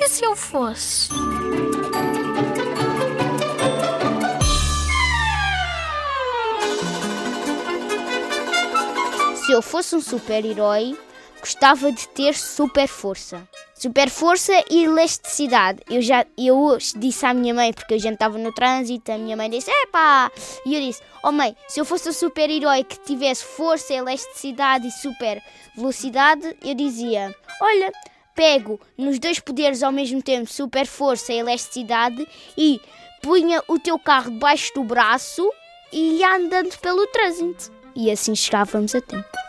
E se eu fosse? Se eu fosse um super-herói, gostava de ter super força. Super força e elasticidade. Eu já eu disse à minha mãe, porque a gente estava no trânsito, a minha mãe disse: Epá! E eu disse: Oh mãe, se eu fosse um super-herói que tivesse força, elasticidade e super velocidade, eu dizia: Olha, pego nos dois poderes ao mesmo tempo, super força e elasticidade, e punha o teu carro debaixo do braço e ia andando pelo trânsito. E assim chegávamos a tempo.